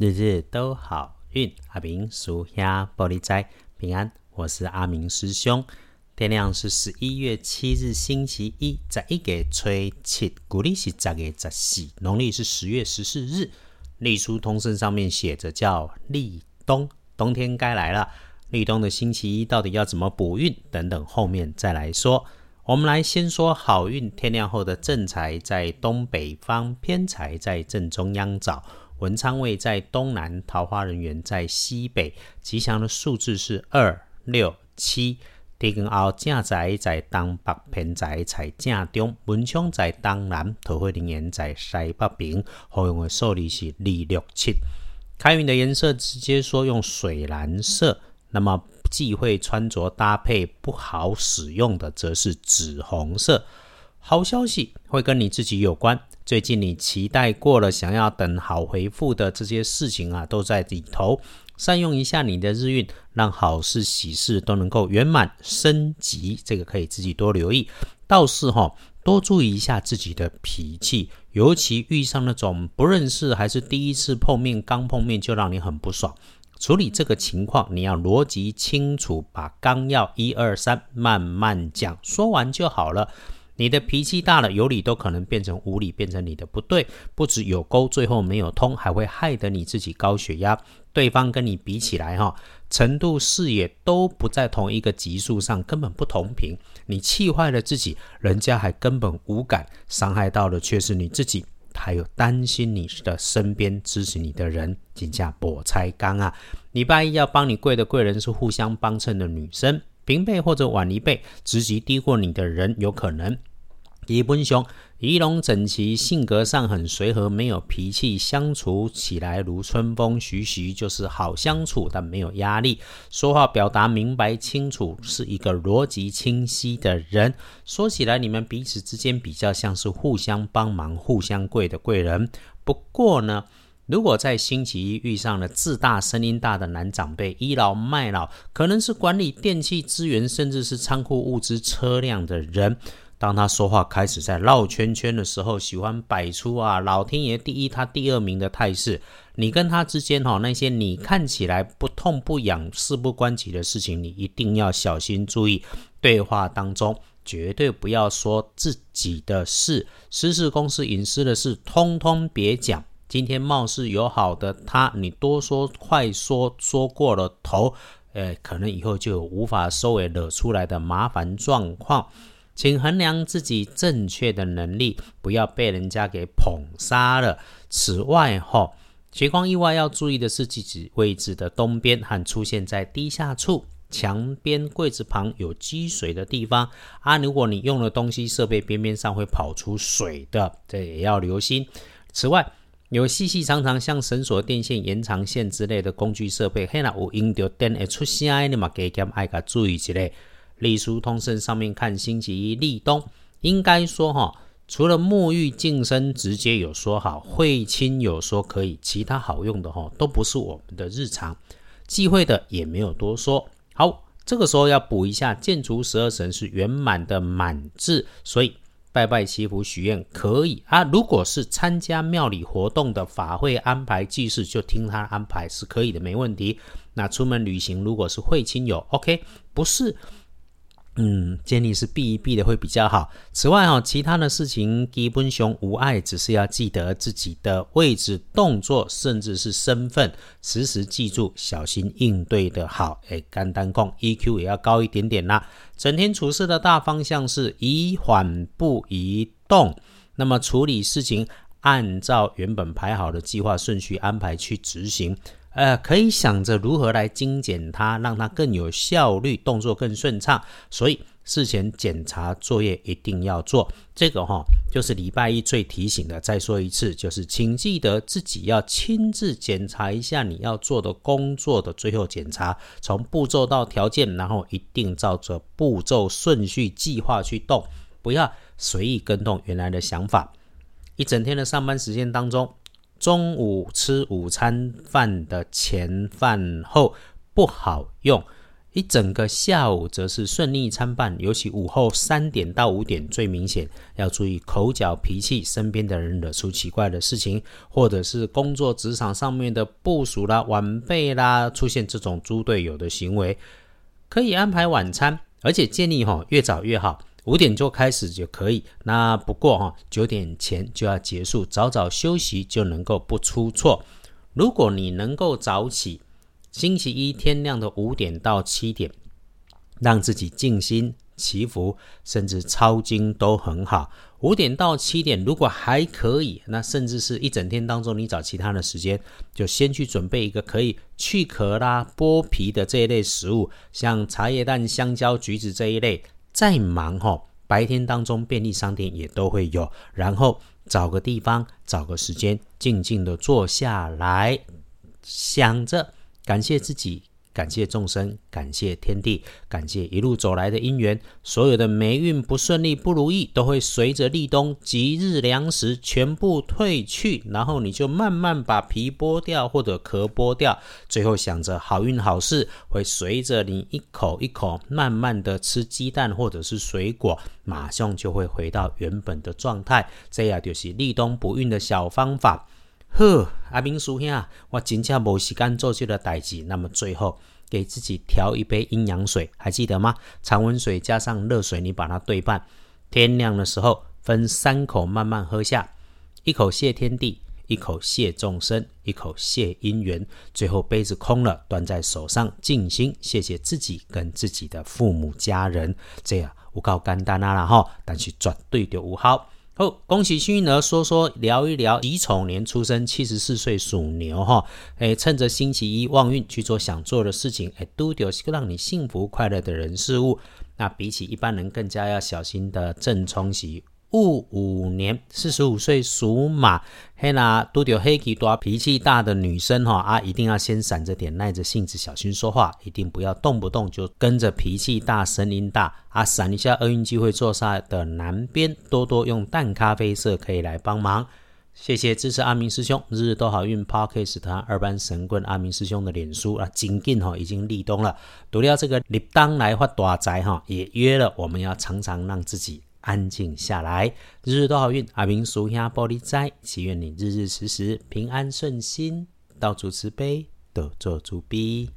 日日都好运，阿明属下玻璃斋平安。我是阿明师兄。天亮是十一月七日，星期一，在一个吹七，古历是十月十四，农历是十月十四日。历书通胜上面写着叫立冬，冬天该来了。立冬的星期一到底要怎么补运？等等，后面再来说。我们来先说好运。天亮后的正财在东北方，偏财在正中央找。文昌位在东南，桃花人员在西北。吉祥的数字是二六七。地根后正宅在东北，偏宅在正中。文昌在东南，桃花人缘在西北边。好用的数字是二六七。开运的颜色直接说用水蓝色。那么忌讳穿着搭配不好使用的，则是紫红色。好消息会跟你自己有关。最近你期待过了，想要等好回复的这些事情啊，都在里头。善用一下你的日运，让好事喜事都能够圆满升级。这个可以自己多留意。倒是哈，多注意一下自己的脾气，尤其遇上那种不认识还是第一次碰面，刚碰面就让你很不爽。处理这个情况，你要逻辑清楚，把纲要一二三慢慢讲，说完就好了。你的脾气大了，有理都可能变成无理，变成你的不对。不止有沟，最后没有通，还会害得你自己高血压。对方跟你比起来，哈，程度视野都不在同一个级数上，根本不同频。你气坏了自己，人家还根本无感，伤害到的却是你自己。还有担心你的身边支持你的人，请假博猜刚啊！礼拜一要帮你跪的贵人是互相帮衬的女生，平辈或者晚一辈，职级低过你的人有可能。一本兄，仪容整齐，性格上很随和，没有脾气，相处起来如春风徐徐，就是好相处，但没有压力。说话表达明白清楚，是一个逻辑清晰的人。说起来，你们彼此之间比较像是互相帮忙、互相贵的贵人。不过呢，如果在星期一遇上了自大、声音大的男长辈，倚老卖老，可能是管理电器资源，甚至是仓库物资、车辆的人。当他说话开始在绕圈圈的时候，喜欢摆出啊老天爷第一他第二名的态势。你跟他之间哈那些你看起来不痛不痒事不关己的事情，你一定要小心注意。对话当中绝对不要说自己的事，私事公司隐私的事，通通别讲。今天貌似友好的他，你多说快说说过了头，呃，可能以后就有无法收尾惹出来的麻烦状况。请衡量自己正确的能力，不要被人家给捧杀了。此外，哈，斜光意外要注意的是自己位置的东边和出现在低下处、墙边、柜子旁有积水的地方啊。如果你用的东西设备边边上会跑出水的，这也要留心。此外，有细细长长像绳索、电线、延长线之类的工具设备，嘿那有引到电会出声，你嘛加减爱个注意一下。隶书通胜上面看星期一立冬，应该说哈，除了沐浴净身直接有说好，会亲有说可以，其他好用的哈都不是我们的日常，忌讳的也没有多说。好，这个时候要补一下，建除十二神是圆满的满字，所以拜拜祈福许愿可以啊。如果是参加庙里活动的法会安排祭祀，就听他安排是可以的，没问题。那出门旅行如果是会亲友，OK，不是。嗯，建议是避一避的会比较好。此外哦，其他的事情基本熊无碍，只是要记得自己的位置、动作，甚至是身份，时时记住，小心应对的好。哎，干单控 EQ 也要高一点点啦。整天处事的大方向是宜缓不宜动，那么处理事情按照原本排好的计划顺序安排去执行。呃，可以想着如何来精简它，让它更有效率，动作更顺畅。所以事前检查作业一定要做。这个哈，就是礼拜一最提醒的。再说一次，就是请记得自己要亲自检查一下你要做的工作的最后检查，从步骤到条件，然后一定照着步骤顺序计划去动，不要随意跟动原来的想法。一整天的上班时间当中。中午吃午餐饭的前饭后不好用，一整个下午则是顺利参半，尤其午后三点到五点最明显，要注意口角脾气，身边的人惹出奇怪的事情，或者是工作职场上面的部署啦、晚辈啦，出现这种猪队友的行为，可以安排晚餐，而且建议哈越早越好，五点就开始就可以。那不过哈九点前就要结束，早早休息就能够不出错。如果你能够早起。星期一天亮的五点到七点，让自己静心祈福，甚至抄经都很好。五点到七点如果还可以，那甚至是一整天当中，你找其他的时间，就先去准备一个可以去壳啦、剥皮的这一类食物，像茶叶蛋、香蕉、橘子这一类。再忙哈，白天当中便利商店也都会有。然后找个地方，找个时间，静静的坐下来，想着。感谢自己，感谢众生，感谢天地，感谢一路走来的因缘。所有的霉运不顺利、不如意，都会随着立冬吉日良时全部退去。然后你就慢慢把皮剥掉或者壳剥掉，最后想着好运好事会随着你一口一口慢慢的吃鸡蛋或者是水果，马上就会回到原本的状态。这样就是立冬不运的小方法。呵，阿明叔兄，我真正无时间做这个代志。那么最后给自己调一杯阴阳水，还记得吗？常温水加上热水，你把它对半。天亮的时候分三口慢慢喝下，一口谢天地，一口谢众生，一口谢姻缘。最后杯子空了，端在手上静心，谢谢自己跟自己的父母家人。这样我告简单啊啦哈，但是绝对就有好。哦，恭喜幸运儿说说聊一聊己丑年出生，七十四岁属牛哈。哎，趁着星期一旺运去做想做的事情，哎，都丢是个让你幸福快乐的人事物。那比起一般人更加要小心的正冲喜。戊五年，四十五岁属马，嘿啦都有黑气多脾气大的女生哈啊，一定要先闪着点，耐着性子，小心说话，一定不要动不动就跟着脾气大、声音大啊。闪一下厄运机会坐煞的南边，多多用淡咖啡色可以来帮忙。谢谢支持阿明师兄，日日都好运 Parkes 他二班神棍阿明师兄的脸书啊，紧近哈已经立冬了，读了这个立当来发大财哈，也约了我们要常常让自己。安静下来，日日都好运。阿明叔兄玻璃斋，祈愿你日日时时平安顺心，到处慈悲，得做主逼。